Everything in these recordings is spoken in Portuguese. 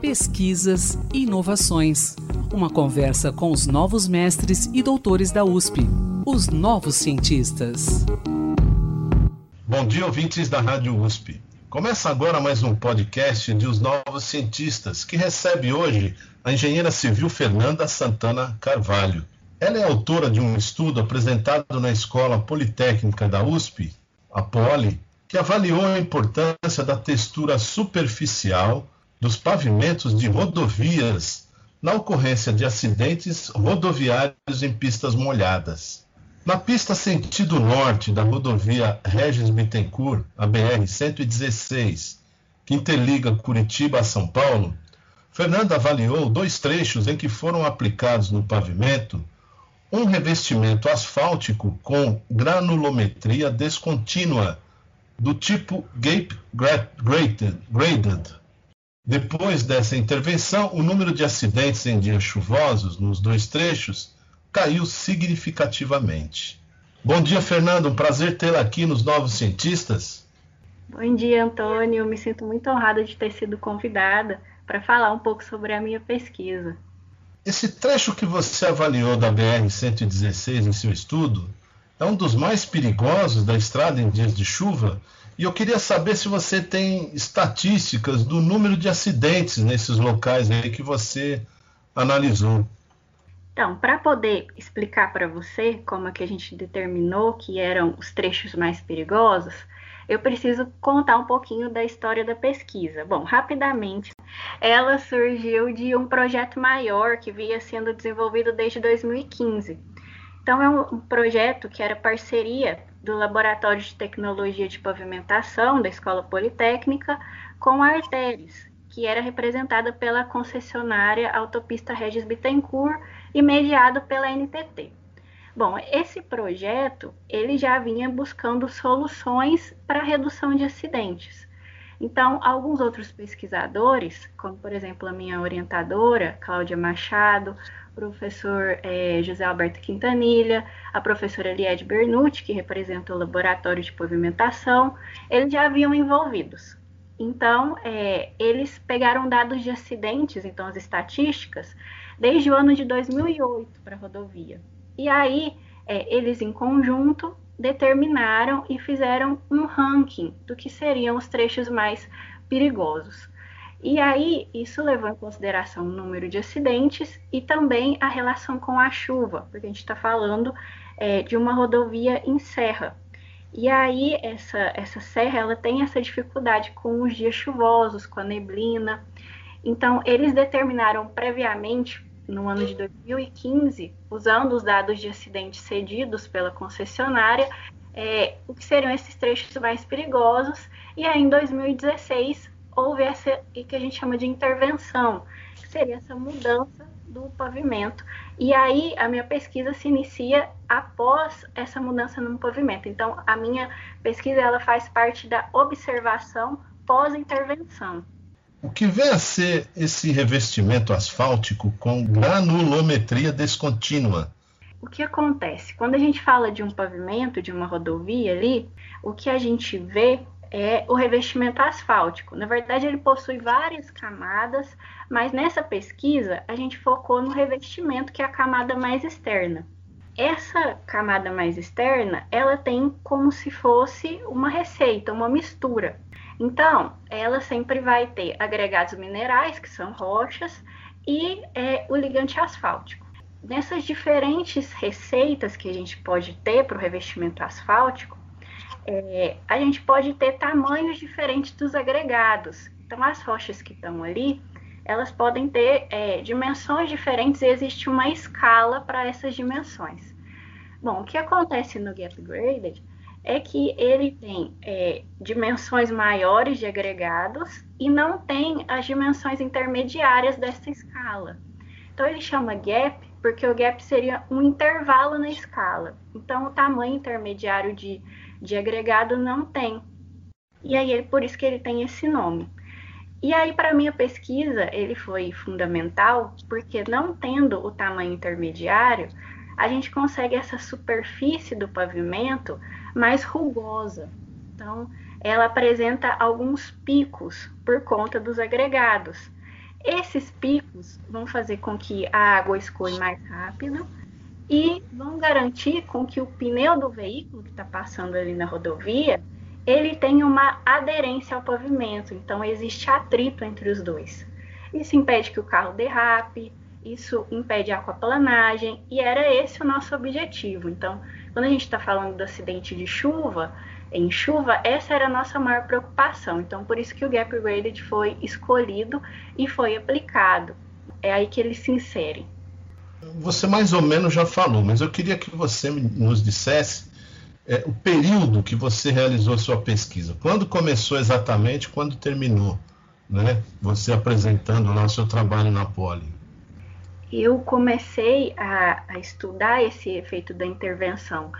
Pesquisas e inovações. Uma conversa com os novos mestres e doutores da USP, os novos cientistas. Bom dia, ouvintes da Rádio USP. Começa agora mais um podcast de Os Novos Cientistas, que recebe hoje a engenheira civil Fernanda Santana Carvalho. Ela é autora de um estudo apresentado na Escola Politécnica da USP, a Poli, que avaliou a importância da textura superficial dos pavimentos de rodovias na ocorrência de acidentes rodoviários em pistas molhadas. Na pista sentido norte da rodovia Regis Bittencourt, a BR-116, que interliga Curitiba a São Paulo, Fernanda avaliou dois trechos em que foram aplicados no pavimento um revestimento asfáltico com granulometria descontínua do tipo Gape Graded. Depois dessa intervenção, o número de acidentes em dias chuvosos nos dois trechos caiu significativamente. Bom dia, Fernando. Um prazer tê-la aqui nos Novos Cientistas. Bom dia, Antônio. Me sinto muito honrada de ter sido convidada para falar um pouco sobre a minha pesquisa. Esse trecho que você avaliou da BR-116 em seu estudo é um dos mais perigosos da estrada em dias de chuva e eu queria saber se você tem estatísticas do número de acidentes nesses locais aí que você analisou. Então, para poder explicar para você como é que a gente determinou que eram os trechos mais perigosos, eu preciso contar um pouquinho da história da pesquisa. Bom, rapidamente, ela surgiu de um projeto maior que vinha sendo desenvolvido desde 2015. Então, é um projeto que era parceria do Laboratório de Tecnologia de Pavimentação da Escola Politécnica com a Arteres, que era representada pela concessionária Autopista Regis Bittencourt e mediado pela NTT. Bom, esse projeto ele já vinha buscando soluções para redução de acidentes. Então, alguns outros pesquisadores, como por exemplo a minha orientadora, Cláudia Machado, professor é, José Alberto Quintanilha, a professora Lied Bernucci, que representa o laboratório de pavimentação, eles já haviam envolvidos. Então, é, eles pegaram dados de acidentes, então as estatísticas, desde o ano de 2008 para a rodovia. E aí, é, eles em conjunto determinaram e fizeram um ranking do que seriam os trechos mais perigosos. E aí, isso levou em consideração o número de acidentes e também a relação com a chuva, porque a gente está falando é, de uma rodovia em serra. E aí, essa, essa serra, ela tem essa dificuldade com os dias chuvosos, com a neblina. Então, eles determinaram previamente no ano de 2015, usando os dados de acidentes cedidos pela concessionária, é, o que seriam esses trechos mais perigosos. E aí, em 2016, houve essa que a gente chama de intervenção, que seria essa mudança do pavimento. E aí, a minha pesquisa se inicia após essa mudança no pavimento. Então, a minha pesquisa ela faz parte da observação pós-intervenção. O que vem a ser esse revestimento asfáltico com granulometria descontínua? O que acontece? Quando a gente fala de um pavimento, de uma rodovia ali, o que a gente vê é o revestimento asfáltico. Na verdade, ele possui várias camadas, mas nessa pesquisa a gente focou no revestimento, que é a camada mais externa. Essa camada mais externa, ela tem como se fosse uma receita, uma mistura. Então, ela sempre vai ter agregados minerais, que são rochas, e é, o ligante asfáltico. Nessas diferentes receitas que a gente pode ter para o revestimento asfáltico, é, a gente pode ter tamanhos diferentes dos agregados. Então, as rochas que estão ali, elas podem ter é, dimensões diferentes e existe uma escala para essas dimensões. Bom, o que acontece no Gap Graded é que ele tem é, dimensões maiores de agregados e não tem as dimensões intermediárias dessa escala. Então ele chama gap porque o gap seria um intervalo na escala. Então o tamanho intermediário de, de agregado não tem. E aí por isso que ele tem esse nome. E aí para minha pesquisa ele foi fundamental porque não tendo o tamanho intermediário, a gente consegue essa superfície do pavimento mais rugosa. Então, ela apresenta alguns picos por conta dos agregados. Esses picos vão fazer com que a água escoe mais rápido e vão garantir com que o pneu do veículo que está passando ali na rodovia ele tenha uma aderência ao pavimento, então existe atrito entre os dois. Isso impede que o carro derrape, isso impede a aquaplanagem e era esse o nosso objetivo. Então, quando a gente está falando do acidente de chuva, em chuva, essa era a nossa maior preocupação. Então, por isso que o Gap Graded foi escolhido e foi aplicado. É aí que ele se insere. Você mais ou menos já falou, mas eu queria que você nos dissesse é, o período que você realizou sua pesquisa. Quando começou exatamente, quando terminou, né? Você apresentando lá o seu trabalho na Poli. Eu comecei a, a estudar esse efeito da intervenção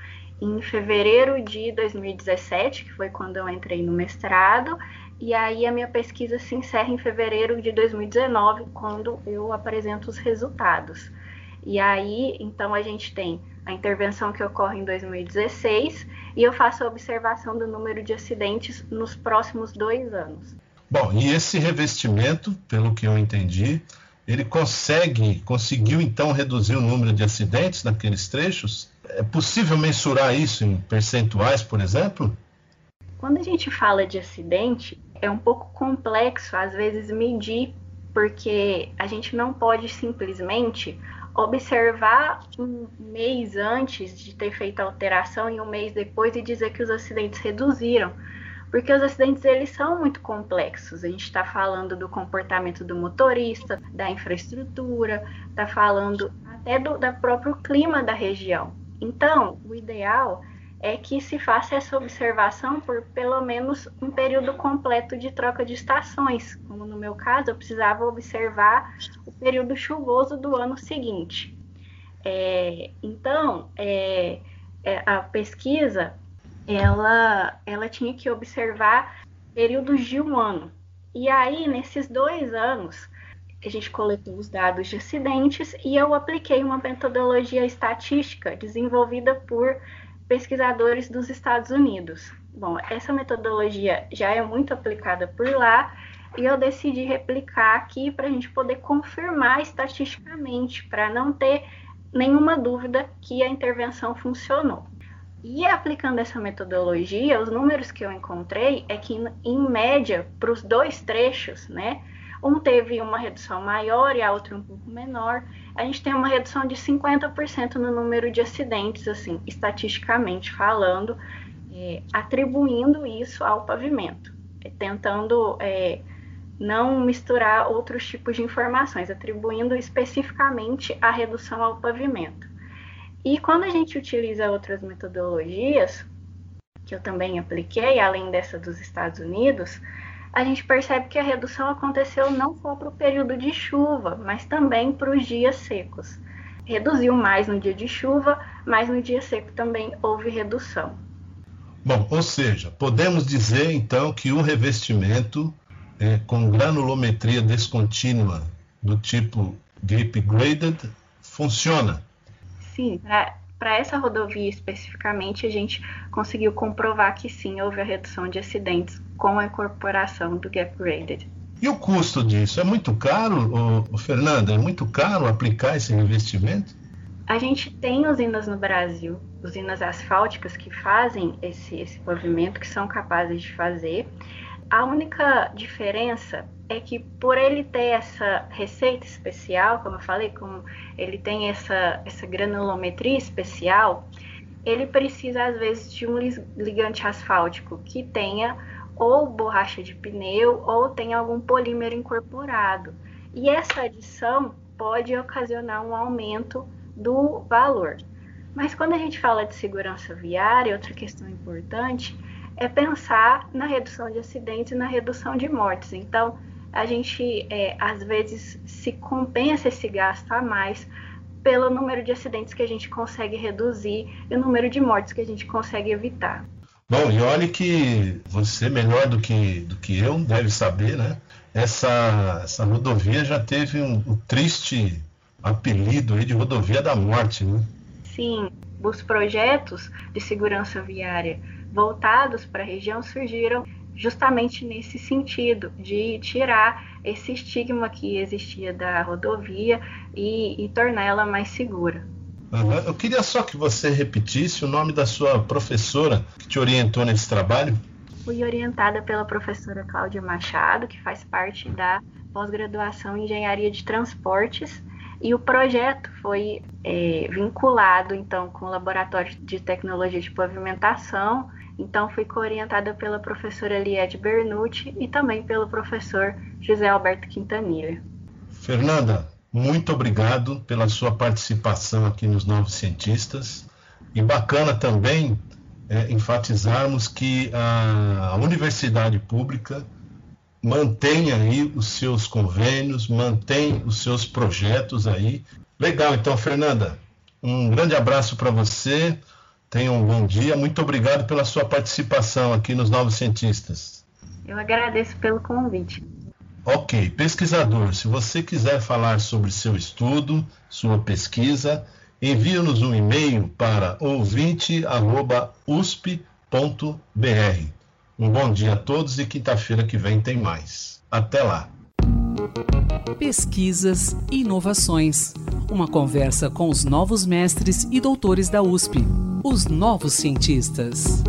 em fevereiro de 2017, que foi quando eu entrei no mestrado, e aí a minha pesquisa se encerra em fevereiro de 2019, quando eu apresento os resultados. E aí, então, a gente tem a intervenção que ocorre em 2016 e eu faço a observação do número de acidentes nos próximos dois anos. Bom, e esse revestimento, pelo que eu entendi, ele consegue, conseguiu então reduzir o número de acidentes naqueles trechos? É possível mensurar isso em percentuais, por exemplo? Quando a gente fala de acidente, é um pouco complexo às vezes medir, porque a gente não pode simplesmente observar um mês antes de ter feito a alteração e um mês depois e dizer que os acidentes reduziram, porque os acidentes eles são muito complexos. A gente está falando do comportamento do motorista, da infraestrutura, está falando até do, do próprio clima da região. Então, o ideal é que se faça essa observação por pelo menos um período completo de troca de estações. Como no meu caso, eu precisava observar o período chuvoso do ano seguinte. É, então, é, é, a pesquisa ela, ela tinha que observar períodos de um ano. E aí, nesses dois anos, a gente coletou os dados de acidentes e eu apliquei uma metodologia estatística desenvolvida por pesquisadores dos Estados Unidos. Bom, essa metodologia já é muito aplicada por lá e eu decidi replicar aqui para a gente poder confirmar estatisticamente, para não ter nenhuma dúvida que a intervenção funcionou. E aplicando essa metodologia, os números que eu encontrei é que, em média, para os dois trechos, né, um teve uma redução maior e a outra um pouco menor. A gente tem uma redução de 50% no número de acidentes, assim, estatisticamente falando, é, atribuindo isso ao pavimento, é, tentando é, não misturar outros tipos de informações, atribuindo especificamente a redução ao pavimento. E quando a gente utiliza outras metodologias, que eu também apliquei, além dessa dos Estados Unidos, a gente percebe que a redução aconteceu não só para o período de chuva, mas também para os dias secos. Reduziu mais no dia de chuva, mas no dia seco também houve redução. Bom, ou seja, podemos dizer então que o revestimento é, com granulometria descontínua do tipo Grip Graded funciona? Sim, para essa rodovia especificamente, a gente conseguiu comprovar que sim, houve a redução de acidentes com a incorporação do Gap Graded. E o custo disso? É muito caro, ô, Fernanda? É muito caro aplicar esse investimento? A gente tem usinas no Brasil, usinas asfálticas que fazem esse, esse movimento, que são capazes de fazer. A única diferença é que por ele ter essa receita especial, como eu falei, como ele tem essa, essa granulometria especial, ele precisa às vezes de um ligante asfáltico que tenha ou borracha de pneu ou tenha algum polímero incorporado. E essa adição pode ocasionar um aumento do valor. Mas quando a gente fala de segurança viária, outra questão importante é pensar na redução de acidentes e na redução de mortes. Então, a gente é, às vezes se compensa esse gasto a mais pelo número de acidentes que a gente consegue reduzir e o número de mortes que a gente consegue evitar. Bom, e olhe que você, melhor do que, do que eu, deve saber, né? Essa, essa rodovia já teve um, um triste apelido aí de rodovia da morte, né? Sim, os projetos de segurança viária voltados para a região surgiram justamente nesse sentido, de tirar esse estigma que existia da rodovia e, e torná-la mais segura. Uhum. Eu queria só que você repetisse o nome da sua professora que te orientou nesse trabalho. Fui orientada pela professora Cláudia Machado, que faz parte da pós-graduação em Engenharia de Transportes, e o projeto foi é, vinculado então com o Laboratório de Tecnologia de Pavimentação então, fui orientada pela professora Liette Bernucci e também pelo professor José Alberto Quintanilha. Fernanda, muito obrigado pela sua participação aqui nos Novos Cientistas. E bacana também é, enfatizarmos que a universidade pública mantém aí os seus convênios, mantém os seus projetos aí. Legal, então, Fernanda, um grande abraço para você. Tenha um bom dia. Muito obrigado pela sua participação aqui nos Novos Cientistas. Eu agradeço pelo convite. Ok, pesquisador, se você quiser falar sobre seu estudo, sua pesquisa, envie-nos um e-mail para ouvinte.usp.br. Um bom dia a todos e quinta-feira que vem tem mais. Até lá. Pesquisas e inovações. Uma conversa com os novos mestres e doutores da USP os novos cientistas.